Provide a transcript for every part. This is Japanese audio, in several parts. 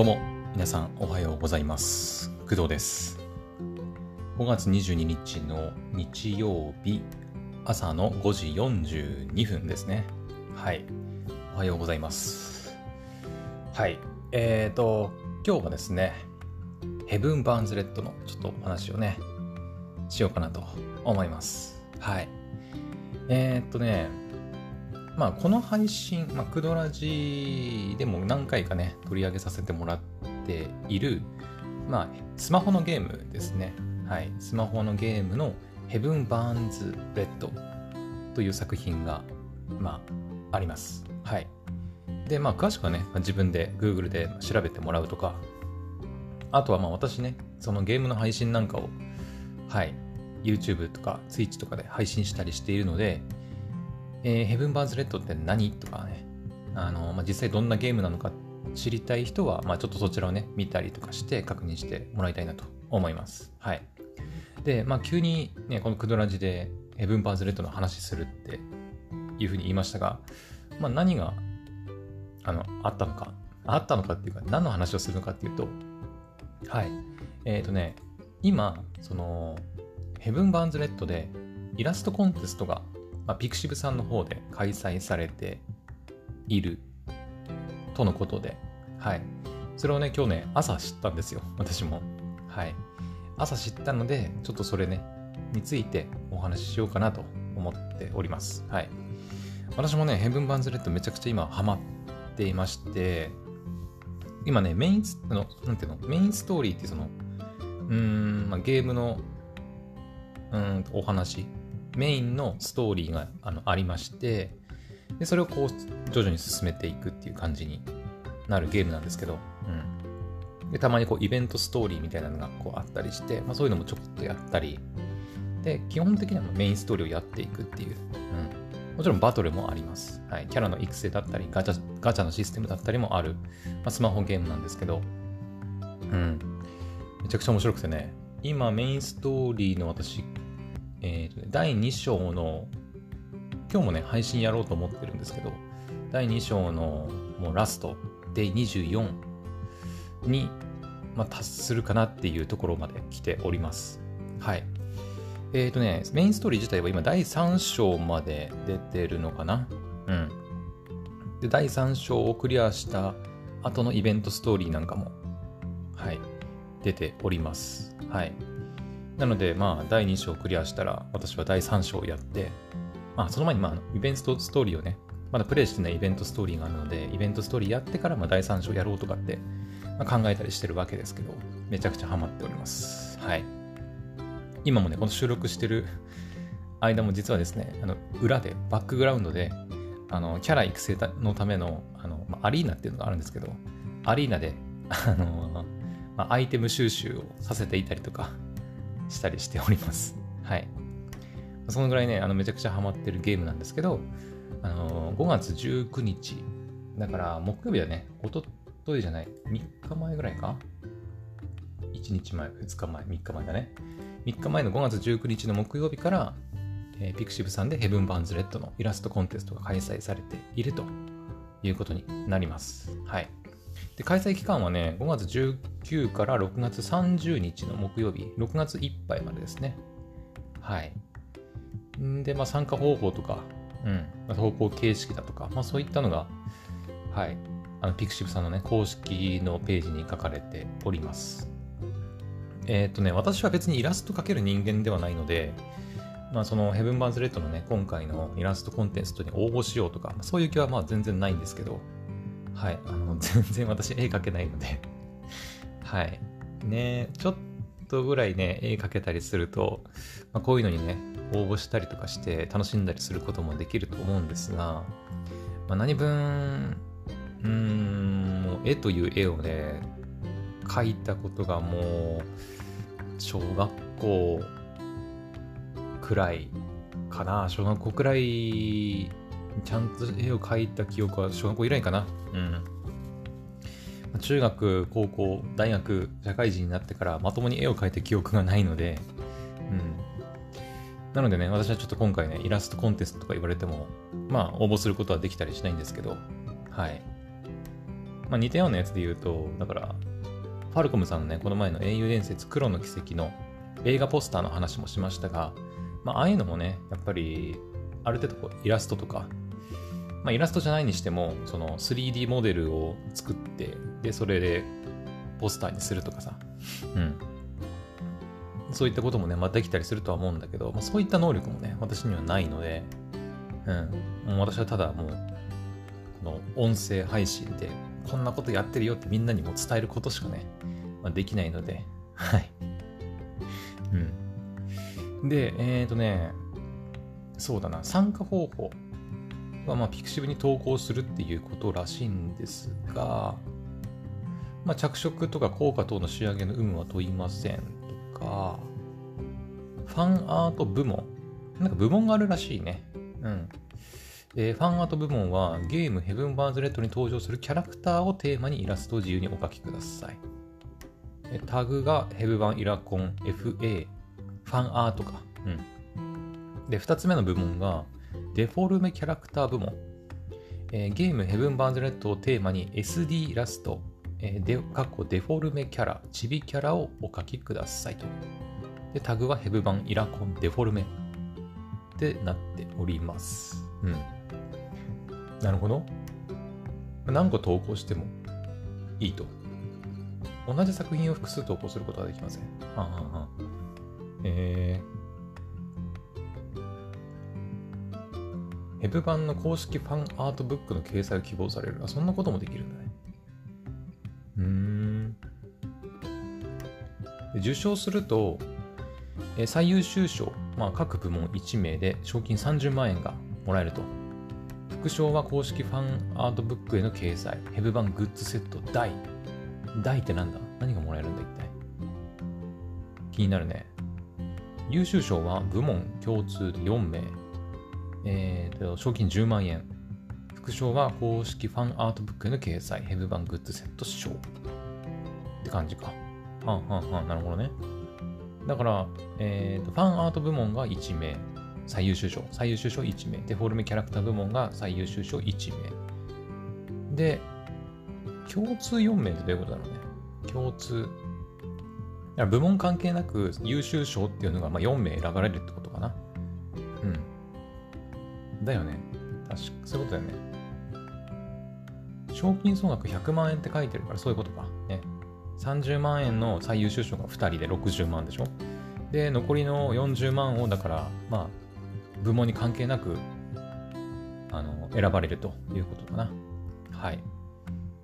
どうも、皆さんおはようございます。工藤です。5月22日の日曜日、朝の5時42分ですね。はい。おはようございます。はい。えーと、今日はですね、ヘブン・バーンズ・レッドのちょっとお話をね、しようかなと思います。はい。えーとね、まあ、この配信、まあ、クドラジでも何回かね、取り上げさせてもらっている、まあ、スマホのゲームですね。はい。スマホのゲームのヘブン・バーンズ・レッドという作品が、まあ、あります。はい。で、まあ、詳しくはね、自分で Google で調べてもらうとか、あとはまあ私ね、そのゲームの配信なんかを、はい、YouTube とか Twitch とかで配信したりしているので、えー、ヘブン・バーンズ・レッドって何？とかね、あのまあ、実際どんなゲームなのか知りたい人は、まあ、ちょっとそちらをね、見たりとかして確認してもらいたいなと思います。はい。で、まあ、急にね、このクドラジでヘブン・バーンズ・レッドの話するっていうふうに言いましたが、まあ、何があのあったのか、あったのかっていうか、何の話をするのかっていうと、はい。えっ、とね、今、その、ヘブン・バーンズ・レッドでイラストコンテストがまあ、 pixiv さんの方で開催されているとのことで、はい。それをね、今日ね、朝知ったんですよ。私も。はい。朝知ったので、ちょっとそれね、についてお話ししようかなと思っております。はい。私もね、ヘブン・バンズ・レッドめちゃくちゃ今ハマっていまして、今ね、メインス、あの、なんていうの、メインストーリーってその、うーん、まあ、ゲームの、うーん、お話、メインのストーリーがあのありましてでそれをこう徐々に進めていくっていう感じになるゲームなんですけど、うん、でたまにこうイベントストーリーみたいなのがこうあったりして、まあ、そういうのもちょこっとやったり。で基本的にはメインストーリーをやっていくっていう、うん、もちろんバトルもあります、はい、キャラの育成だったりガチャガチャのシステムだったりもある、まあ、スマホゲームなんですけど、うん、めちゃくちゃ面白くてね。今メインストーリーの私えーと第2章の、今日もね、配信やろうと思ってるんですけど、第2章のもうラスト、デイ24に、まあ、達するかなっていうところまで来ております。はい。えっ、ー、とね、メインストーリー自体は今第3章まで出てるのかな？うん。で、第3章をクリアした後のイベントストーリーなんかも、はい、出ております。はい。なので、まあ、第2章クリアしたら、私は第3章をやって、まあ、その前に、まあ、イベントストーリーをね、まだプレイしてないイベントストーリーがあるので、イベントストーリーやってから、まあ、第3章やろうとかって、まあ、考えたりしてるわけですけど、めちゃくちゃハマっております。はい。今もね、この収録してる間も実はですね、あの裏で、バックグラウンドで、あのキャラ育成のためのあの、まあ、アリーナっていうのがあるんですけど、アリーナで、あのま、アイテム収集をさせていたりとか、したりしております。はい。そのぐらいね、あのめちゃくちゃハマってるゲームなんですけど、あの5月19日、だから木曜日だね、おとといじゃない、3日前ぐらいか ?1 日前、2日前、3日前だね。3日前の5月19日の木曜日から、えー、 pixiv さんでヘブン・バンズ・レッドのイラストコンテストが開催されているということになります。はい。で開催期間はね、5月19から6月30日の木曜日、6月いっぱいまでですね。はい。んで、まあ、参加方法とか、うん、まあ、投稿形式だとか、まあ、そういったのが、はい、あの、ピクシブさんのね、公式のページに書かれております。えっ、とね、私は別にイラスト描ける人間ではないので、まあ、そのヘブン・バンズ・レッドのね、今回のイラストコンテストに応募しようとか、そういう気はまあ全然ないんですけど、はい。あの、全然私絵描けないのではい。ねちょっとぐらいね、絵描けたりすると、まあ、こういうのにね、応募したりとかして楽しんだりすることもできると思うんですが、まあ、何分、うん、絵という絵をね、描いたことがもう、小学校くらいかな。小学校くらいちゃんと絵を描いた記憶は小学校以来かな。うん。中学、高校、大学、社会人になってからまともに絵を描いた記憶がないので、うん。なのでね、私はちょっと今回ね、イラストコンテストとか言われても、まあ、応募することはできたりしないんですけど、はい。まあ、似たようなやつで言うと、だから、ファルコムさんのね、この前の英雄伝説黒の奇跡の映画ポスターの話もしましたが、まあ、ああいうのもね、やっぱり、ある程度こうイラストとか、まあ、イラストじゃないにしても、その 3D モデルを作って、で、それでポスターにするとかさ、うん。そういったこともね、まあ、できたりするとは思うんだけど、まあ、そういった能力もね、私にはないので、うん。もう私はただもう、この音声配信で、こんなことやってるよってみんなにも伝えることしかね、まあ、できないので、はい。うん。で、えっ、ー、とね、そうだな、参加方法まあ、ピクシブに投稿するっていうことらしいんですが、まあ、着色とか効果等の仕上げの有無は問いませんとか、ファンアート部門。なんか部門があるらしいね。うん。えー、ファンアート部門はゲームヘブン・バーズ・レッドに登場するキャラクターをテーマにイラストを自由にお描きください。タグがヘブ版イラコン FA ファンアートか。うん。で、2つ目の部門がデフォルメキャラクター部門。えー、ゲームヘブン・バーンズ・レッドをテーマに SD ラスト、えー、で、かっこデフォルメキャラ、チビキャラをお書きくださいと。で、タグはヘブ版イラコンデフォルメってなっております。うん。なるほど。何個投稿してもいいと。同じ作品を複数投稿することはできません。はんはんはん。えー、ヘブ版の公式ファンアートブックの掲載を希望される。あ、そんなこともできるんだね。うーん。受賞すると、え、最優秀賞、まあ、各部門1名で賞金30万円がもらえると。副賞は公式ファンアートブックへの掲載、ヘブ版グッズセット大。大ってなんだ？何がもらえるんだ一体？気になるね。優秀賞は部門共通で4名。えーと、賞金10万円。副賞は公式ファンアートブックへの掲載、ヘブ版グッズセット賞。って感じか。はんはんはん、なるほどね。だから、えーと、ファンアート部門が1名。最優秀賞。最優秀賞1名。デフォルメキャラクター部門が最優秀賞1名。で、共通4名ってどういうことだろうね。共通。部門関係なく優秀賞っていうのがま4名選ばれるってこと。だよね。確か、そういうことだよね。賞金総額100万円って書いてるからそういうことか。ね。30万円の最優秀賞が2人で60万でしょ。で、残りの40万をだから、まあ、部門に関係なく、あの、選ばれるということかな。はい。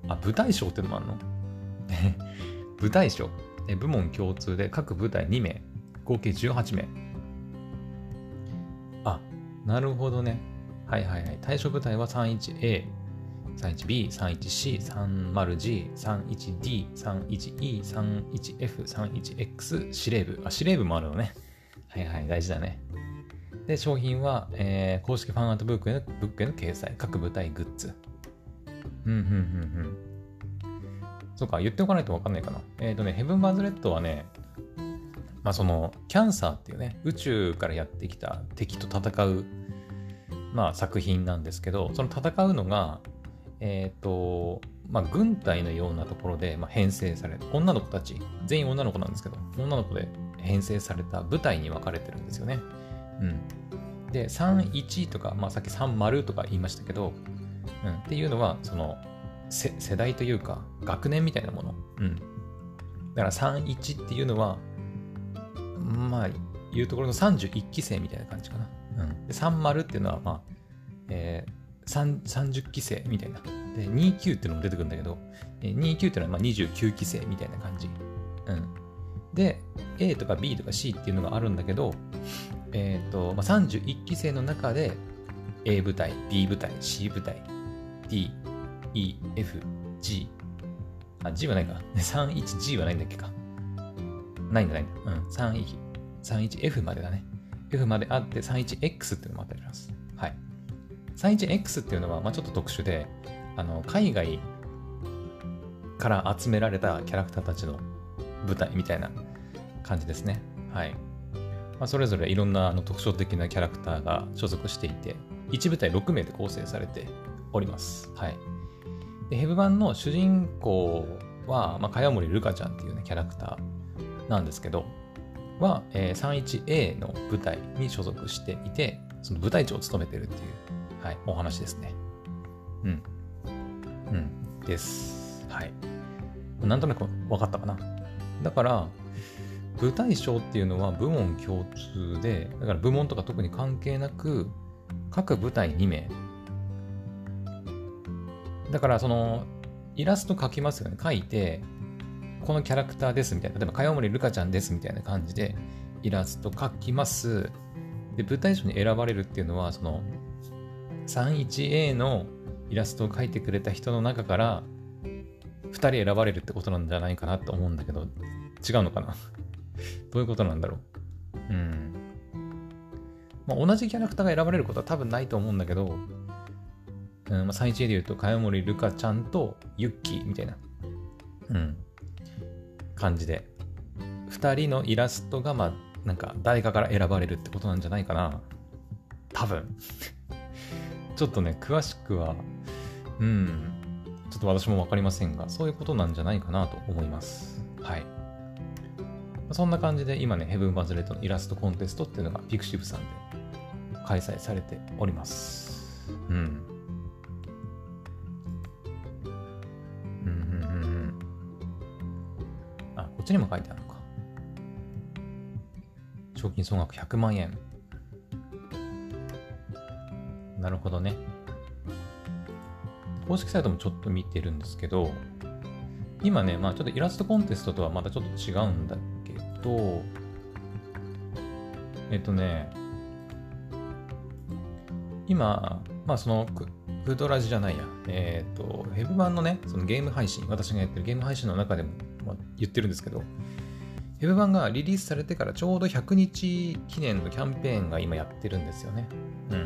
あ、舞台賞ってのもあるの？舞台賞。部門共通で各部隊2名、合計18名。なるほどね。はいはいはい。対象部隊は 31A、31B、31C、30G、31D、31E、31F、31X、司令部。あ、司令部もあるのね。はいはい、大事だね。で、商品は、えー、公式ファンアートブックへのブックへの掲載、各部隊グッズ。うん、うん、うん、うん。そうか、言っておかないとわかんないかな。えっ、ー、とね、ヘブン・バズ・レッドはね、まあその、キャンサーっていうね、宇宙からやってきた敵と戦う、まあ作品なんですけど、その戦うのが、えっ、ー、と、まあ軍隊のようなところで、まあ、編成され、女の子たち、全員女の子なんですけど、女の子で編成された部隊に分かれてるんですよね。うん。で、31とか、まあさっき30とか言いましたけど、うん、っていうのは、その、世代というか、学年みたいなもの。うん。だから31っていうのは、まあ、言うところの31期生みたいな感じかな。うん。で、30っていうのは、まあ、えー、30期生みたいな。で、29っていうのも出てくるんだけど、29っていうのはまあ29期生みたいな感じ。うん。で、A とか B とか C っていうのがあるんだけど、えっ、ー、と、まあ、31期生の中で A 部隊、B 部隊、C 部隊、D、E、F、G。あ、G はないか。31G はないんだっけか。ないんだ、ない。うん。31、31F までだね。F まであって 31X っていうのもあったりします。はい。31X っていうのは、まあ、ちょっと特殊で、あの、海外から集められたキャラクターたちの舞台みたいな感じですね。はい。まあ、それぞれいろんなあの特徴的なキャラクターが所属していて、1部隊6名で構成されております。はい。で、ヘブ版の主人公は、まあ、茅森ルカちゃんっていうね、キャラクターなんですけど、は、えー、31A の部隊に所属していて、その部隊長を務めてるっていう、はい、お話ですね。うん。うん。です。はい。なんとなく分かったかな。だから、部隊長っていうのは部門共通で、だから部門とか特に関係なく、各部隊2名。だからその、イラスト描きますよね。描いて、このキャラクターですみたいな。例えば、かよもりるかちゃんですみたいな感じで、イラスト描きます。で、舞台賞に選ばれるっていうのは、その、31A のイラストを描いてくれた人の中から、2人選ばれるってことなんじゃないかなと思うんだけど、違うのかな？どういうことなんだろう？うん。まあ、同じキャラクターが選ばれることは多分ないと思うんだけど、うん、まあ、最一で言うと、かよもりるかちゃんとユッキーみたいな、うん、感じで、2人のイラストが、まあ、なんか誰かから選ばれるってことなんじゃないかな。多分。ちょっとね、詳しくは、うん、ちょっと私もわかりませんが、そういうことなんじゃないかなと思います。はい。そんな感じで今ね、ヘブン・バズレットのイラストコンテストっていうのがピクシブさんで開催されております。うん。っちにも書いてあるのか。賞金総額100万円。なるほどね。公式サイトもちょっと見てるんですけど、今ね、まあちょっとイラストコンテストとはまたちょっと違うんだと、えっとね、今、まあその、フードラジじゃないや、えっ、と、ヘブ版のね、そのゲーム配信、私がやってるゲーム配信の中でも、まあ、言ってるんですけど、ヘブ版がリリースされてからちょうど100日記念のキャンペーンが今やってるんですよね。う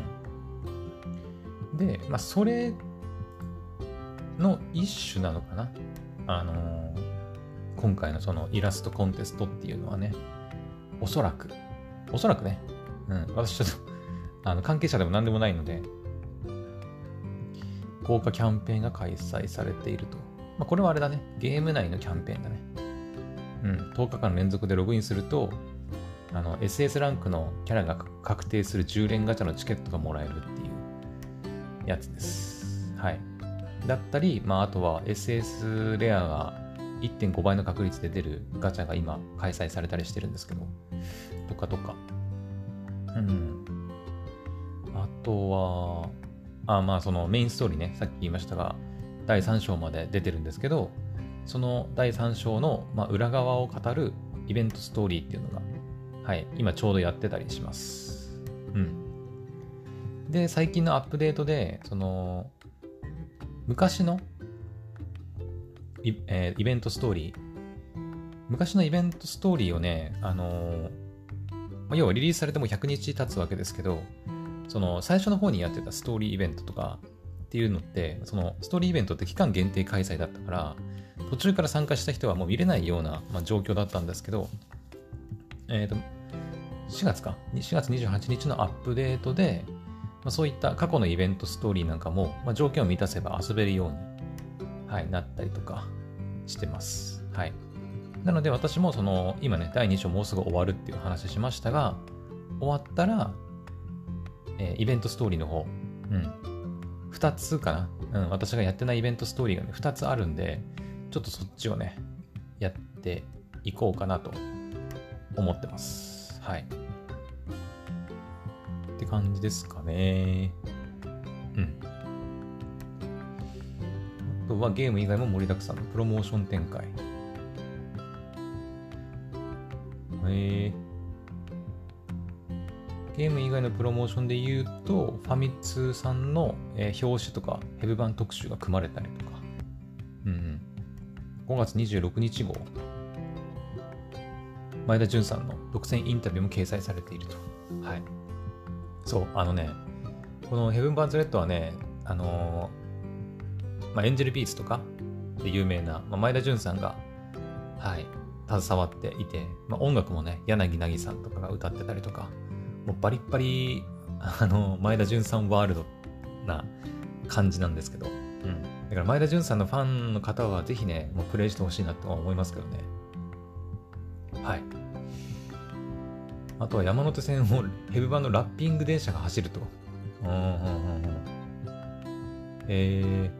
ん。で、まあそれの一種なのかな。あのー今回のそのイラストコンテストっていうのはね、おそらく、おそらくね、うん、私ちょっと あの関係者でも何でもないので、豪華キャンペーンが開催されていると。まあ、これはあれだね、ゲーム内のキャンペーンだね。うん、10日間連続でログインすると、あの、SS ランクのキャラが確定する10連ガチャのチケットがもらえるっていうやつです。はい。だったり、まあ、あとは SS レアが1.5倍の確率で出るガチャが今開催されたりしてるんですけど、とかとか。うん。あとは、あ、まあそのメインストーリーね、さっき言いましたが、第3章まで出てるんですけど、その第3章の、まあ、裏側を語るイベントストーリーっていうのが、はい、今ちょうどやってたりします。うん。で、最近のアップデートで、その、昔のイ,、えー、イベントストーリー。昔のイベントストーリーをね、あのー、まあ、要はリリースされても100日経つわけですけど、その最初の方にやってたストーリーイベントとかっていうのって、そのストーリーイベントって期間限定開催だったから、途中から参加した人はもう見れないような、まあ、状況だったんですけど、えっ、ー、と、4月か、4月28日のアップデートで、まあ、そういった過去のイベントストーリーなんかも、まあ、条件を満たせば遊べるようにはい、なったりとかしてます。はい。なので私もその、今ね、第2章もうすぐ終わるっていう話しましたが、終わったら、えー、イベントストーリーの方、うん、2つかな、うん、私がやってないイベントストーリーがね、2つあるんで、ちょっとそっちをね、やっていこうかなと思ってます。はい。って感じですかね。うん。あとはゲーム以外も盛りだくさんのプロモーション展開。へえー、ゲーム以外のプロモーションで言うと、ファミ通さんの、えー、表紙とかヘブ版特集が組まれたりとか、うん、5月26日号、前田純さんの独占インタビューも掲載されていると。はい。そう、あのね、このヘブン・バンズ・レッドはね、あのーまあ、エンジェルビーツとかで有名な、まあ、前田純さんが、はい、携わっていて、まあ、音楽もね、柳凪さんとかが歌ってたりとか、もうバリッバリ、あの、前田純さんワールドな感じなんですけど、うん。だから前田純さんのファンの方はぜひね、もうプレイしてほしいなとは思いますけどね。はい。あとは山手線をヘブ版のラッピング電車が走ると。うんうんうんうん。え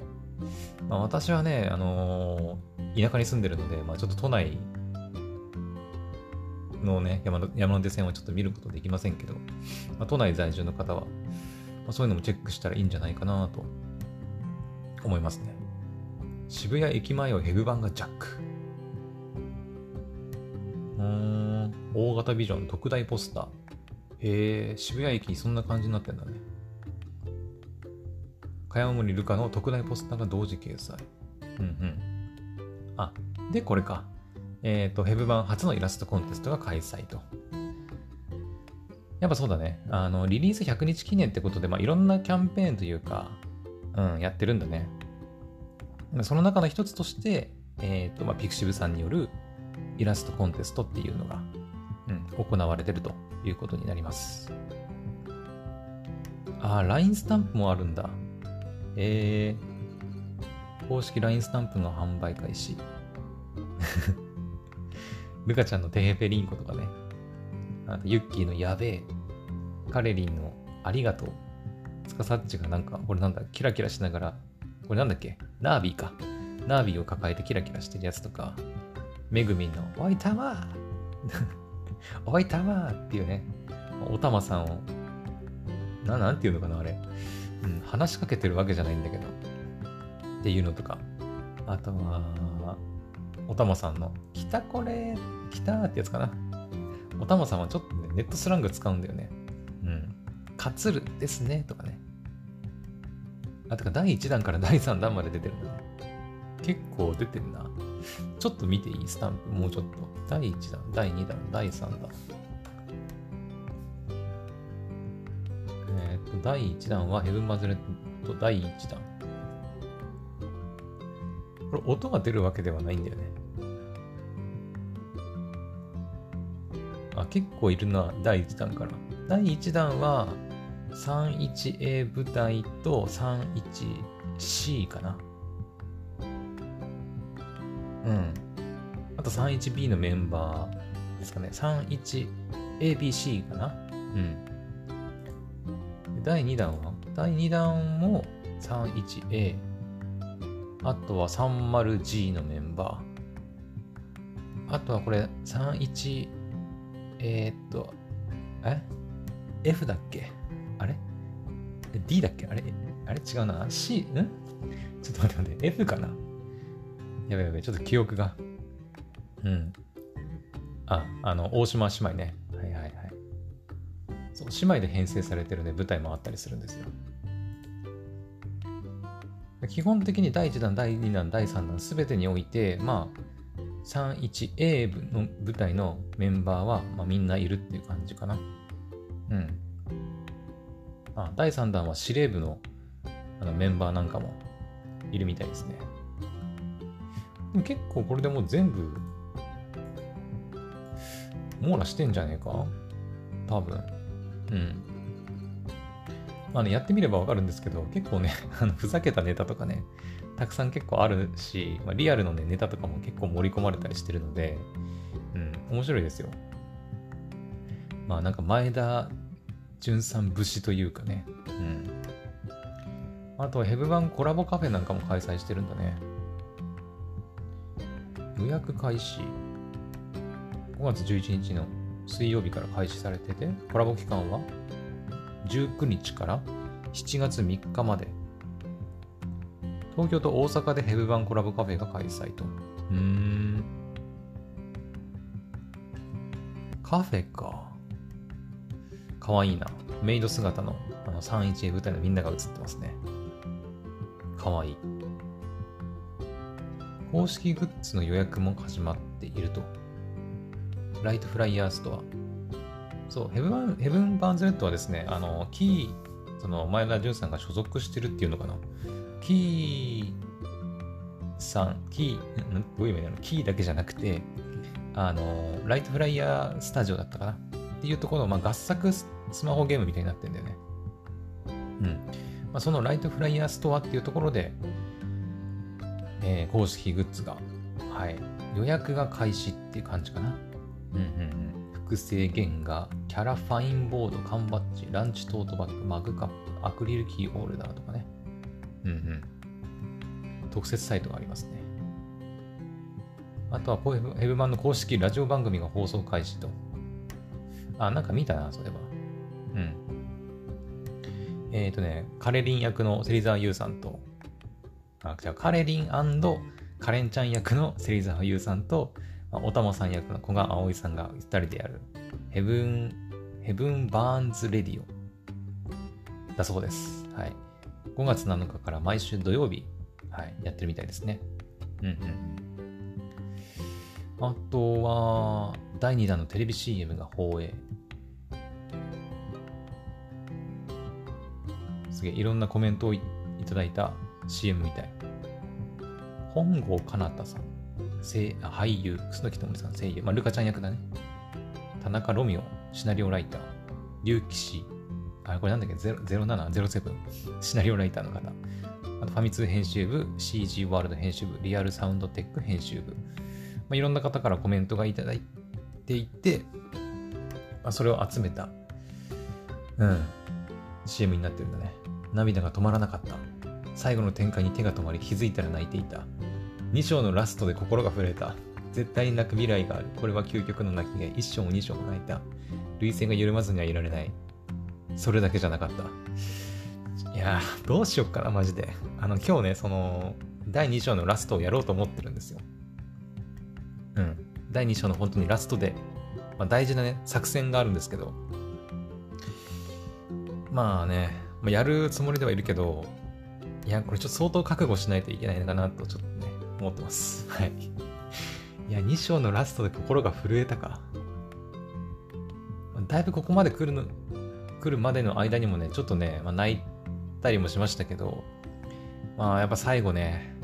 ー、まあ、私はね、あのー、田舎に住んでるので、まあ、ちょっと都内のね山、山手線はちょっと見ることできませんけど、まあ、都内在住の方は、まあ、そういうのもチェックしたらいいんじゃないかなと思いますね。渋谷駅前をヘブ版がジャック。うん、大型ビジョン特大ポスター。へえ、渋谷駅にそんな感じになってんだね。茅森ルカの特大ポスターが同時掲載。うんうん。あ、で、これか。えっ、ー、と、ヘブ版初のイラストコンテストが開催と。やっぱそうだね。あの、リリース100日記念ってことで、まあ、いろんなキャンペーンというか、うん、やってるんだね。その中の一つとして、えっ、ー、と、まあ、ピクシブさんによるイラストコンテストっていうのが、うん、行われてるということになります。ああ、LINE スタンプもあるんだ。えー、公式 LINE スタンプの販売開始。ルカちゃんのテヘペリンコとかね。あとユッキーのやべえ。カレリンのありがとう。スカサッチがなんか、これなんだ、キラキラしながら、これなんだっけ？ナービーか。ナービーを抱えてキラキラしてるやつとか、めぐみんの、おいたま おいたまっていうね、おたまさんを、な、なんていうのかな、あれ。うん、話しかけてるわけじゃないんだけど。っていうのとか。あとは、おたまさんの、来たこれ、来たってやつかな。おたまさんはちょっとね、ネットスラング使うんだよね。うん。かつるですね、とかね。あ、てか第1弾から第3弾まで出てるんだね。結構出てるな。ちょっと見ていい？スタンプ、もうちょっと。第1弾、第2弾、第3弾。えっ、と、第1弾はヘブンマズレット第1弾。これ音が出るわけではないんだよね。あ、結構いるな、第1弾から。第1弾は 31A 部隊と 31C かな。うん。あと 31B のメンバーですかね。31ABC かな。うん。第2弾は？第2弾も 31A。あとは 30G のメンバー。あとはこれ31、えー、っと、え ?F だっけ？あれ ?D だっけ？あれ？あれ？違うな。C? ん？ちょっと待って待って。F かな？やべやべ、ちょっと記憶が。うん。あ、あの、大島姉妹ね。はいはいはい。そう、姉妹で編成されてるね、舞台もあったりするんですよ。基本的に第1弾、第2弾、第3弾、すべてにおいて、まあ、31A 部の舞台のメンバーは、まあ、みんないるっていう感じかな。うん。あ、第3弾は司令部のあのメンバーなんかもいるみたいですね。でも結構これでもう全部、網羅してんじゃねえか？多分。うん。まあね、やってみればわかるんですけど、結構ね、あのふざけたネタとかね、たくさん結構あるし、まあ、リアルのね、ネタとかも結構盛り込まれたりしてるので、うん、面白いですよ。まあなんか前田純さん節というかね、うん。あとはヘブ版コラボカフェなんかも開催してるんだね。予約開始5月11日の水曜日から開始されてて、コラボ期間は19日から7月3日まで。東京と大阪でヘブ版コラボカフェが開催と。うん。カフェか。かわいいな。メイド姿のあの 31A 舞台のみんなが映ってますね。かわいい。公式グッズの予約も始まっていると。ライトフライヤーストア。そう、ヘブンヘブン・バーンズレッドはですね、あの、 Key、その前田純さんが所属してるっていうのかな。キーさん、 Key、んどういう意味なのキーだけじゃなくて、あの、ライトフライヤースタジオだったかなっていうところの、まあ、合作スマホゲームみたいになってんだよね。うん。まあ、そのライトフライヤーストアっていうところで、えー、公式グッズが、はい、予約が開始っていう感じかな。うんうんうん。複製原画、キャラファインボード、缶バッジ、ランチトートバッグ、マグカップ、アクリルキーホルダーとかね。うんうん。特設サイトがありますね。あとはポヘブマンの公式ラジオ番組が放送開始と。あ、なんか見たな、それは。うん。えっ、ー、とね、カレリン役の芹沢優さんと、あ、じゃカレリンカレンちゃん役の芹沢優さんと、おたまさん役の古賀葵さんが2人でやる、ヘブン、ヘブンバーンズレディオだそうです。はい。5月7日から毎週土曜日、はい、やってるみたいですね。うんうん。あとは、第2弾のテレビ CM が放映。すげえ、いろんなコメントをいただいた CM みたい。本郷かなたさん、俳優、楠木智さん声優、まあ、ルカちゃん役だね。田中ロミオ、シナリオライター、竜騎士、あ、これなんだっけ、0707、シナリオライターの方。あとファミ通編集部、CG ワールド編集部、リアルサウンドテック編集部。まあ、いろんな方からコメントがいただいていて、まあ、それを集めた、うん、CM になってるんだね。涙が止まらなかった。最後の展開に手が止まり気づいたら泣いていた。2章のラストで心が震えた。絶対に泣く未来がある。これは究極の泣きが1章も2章も泣いた。涙腺が緩まずにはいられない。それだけじゃなかった。いやー、どうしよっかな、マジで。あの、今日ね、その、第2章のラストをやろうと思ってるんですよ。うん。第2章の本当にラストで、まあ、大事なね、作戦があるんですけど、まあね、まあ、やるつもりではいるけど、いや、これちょっと相当覚悟しないといけないのかなと、ちょっとね、思ってます。はい。いや、2章のラストで心が震えたか。だいぶここまで来るの、来るまでの間にもね、ちょっとね、まあ、泣いたりもしましたけど、まあ、やっぱ最後ね、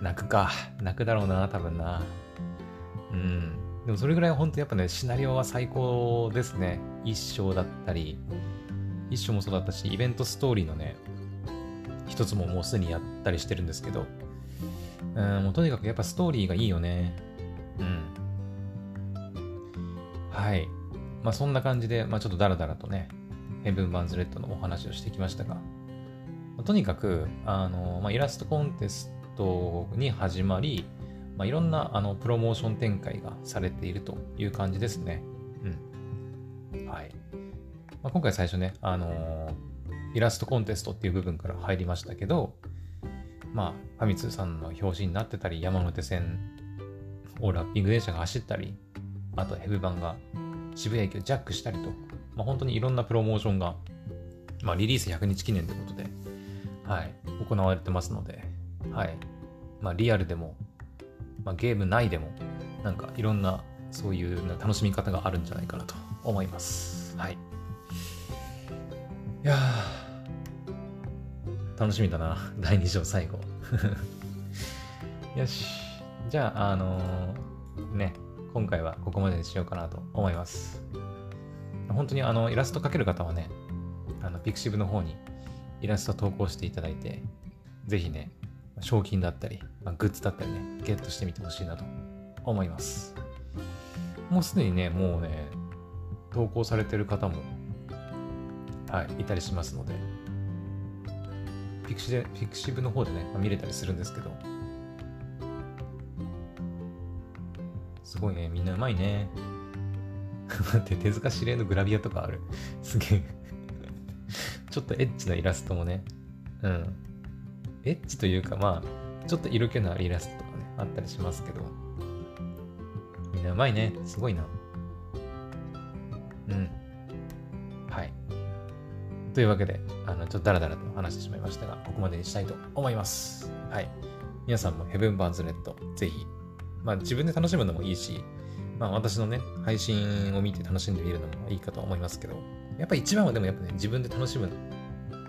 泣くか。泣くだろうな、多分な。うん。でもそれぐらい本当やっぱね、シナリオは最高ですね。一章だったり、一章もそうだったし、イベントストーリーのね、一つももうすでにやったりしてるんですけど、うん、もうとにかくやっぱストーリーがいいよね。うん。はい。まあそんな感じで、まあちょっとダラダラとね、ヘブン・バンズ・レッドのお話をしてきましたが、まあ、とにかく、あの、まあ、イラストコンテストに始まり、まあ、いろんなあのプロモーション展開がされているという感じですね。うん。はい。まあ、今回最初ね、あのー、イラストコンテストっていう部分から入りましたけど、まあ、ファミ通さんの表紙になってたり、山手線をラッピング電車が走ったり、あとヘブ版が渋谷駅をジャックしたりと、まあ、本当にいろんなプロモーションが、まあ、リリース100日記念ということで、はい、行われてますので、はい、まあ、リアルでも、まあ、ゲーム内でも、なんかいろんなそういう楽しみ方があるんじゃないかなと思います。はい。いや楽しみだな。第2章最後。よし。じゃあ、あのー、ね、今回はここまでにしようかなと思います。本当にあの、イラスト描ける方はね、あの、ピクシブの方にイラスト投稿していただいて、ぜひね、賞金だったり、まあ、グッズだったりね、ゲットしてみてほしいなと思います。もうすでにね、もうね、投稿されてる方も、はい、いたりしますので、ピクシピクシブの方でね、まあ、見れたりするんですけど、すごいね、みんなうまいね。待って、手塚指令のグラビアとかある？すげえ ちょっとエッチなイラストもね、うん。エッチというか、まあ、ちょっと色気のあるイラストとかね、あったりしますけど。みんなうまいね。すごいな。うん。というわけで、あの、ちょっとダラダラと話してしまいましたが、ここまでにしたいと思います。はい。皆さんもヘブン・バーズ・レッド、ぜひまあ自分で楽しむのもいいし、まあ私のね、配信を見て楽しんでみるのもいいかと思いますけど、やっぱ一番はでもやっぱね、自分で楽しむ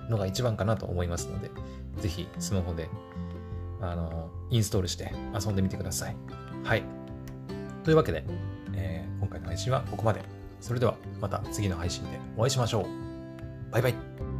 のが一番かなと思いますので、ぜひスマホで、あの、インストールして遊んでみてください。はい。というわけで、えー、今回の配信はここまで。それではまた次の配信でお会いしましょう。バイバイ。